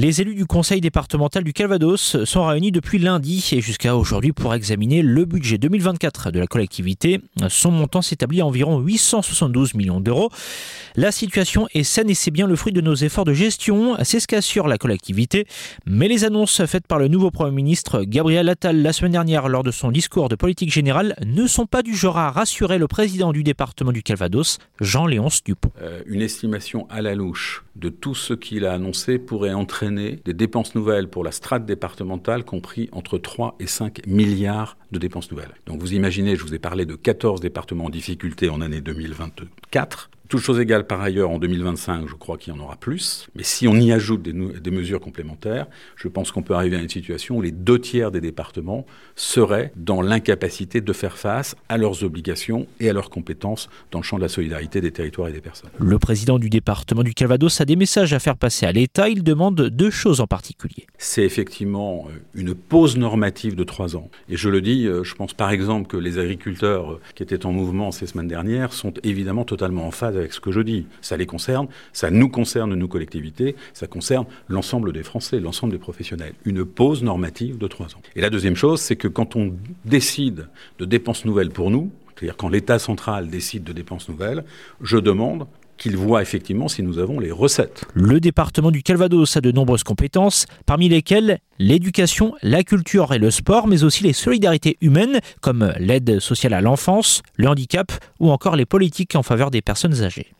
Les élus du conseil départemental du Calvados sont réunis depuis lundi et jusqu'à aujourd'hui pour examiner le budget 2024 de la collectivité. Son montant s'établit à environ 872 millions d'euros. La situation est saine et c'est bien le fruit de nos efforts de gestion, c'est ce qu'assure la collectivité. Mais les annonces faites par le nouveau Premier ministre Gabriel Attal la semaine dernière lors de son discours de politique générale ne sont pas du genre à rassurer le président du département du Calvados, Jean-Léonce Dupont. Euh, une estimation à la louche de tout ce qu'il a annoncé pourrait entraîner des dépenses nouvelles pour la strate départementale compris entre 3 et 5 milliards de dépenses nouvelles. Donc vous imaginez, je vous ai parlé de 14 départements en difficulté en année 2024. Toutes choses égales par ailleurs, en 2025, je crois qu'il y en aura plus. Mais si on y ajoute des, des mesures complémentaires, je pense qu'on peut arriver à une situation où les deux tiers des départements seraient dans l'incapacité de faire face à leurs obligations et à leurs compétences dans le champ de la solidarité des territoires et des personnes. Le président du département du Calvados a des messages à faire passer à l'État. Il demande deux choses en particulier. C'est effectivement euh, une pause normative de trois ans. Et je le dis, euh, je pense par exemple que les agriculteurs euh, qui étaient en mouvement ces semaines dernières sont évidemment totalement en phase avec ce que je dis. Ça les concerne, ça nous concerne, nous collectivités, ça concerne l'ensemble des Français, l'ensemble des professionnels. Une pause normative de trois ans. Et la deuxième chose, c'est que quand on décide de dépenses nouvelles pour nous, c'est-à-dire quand l'État central décide de dépenses nouvelles, je demande qu'il voit effectivement si nous avons les recettes. Le département du Calvados a de nombreuses compétences, parmi lesquelles l'éducation, la culture et le sport, mais aussi les solidarités humaines, comme l'aide sociale à l'enfance, le handicap ou encore les politiques en faveur des personnes âgées.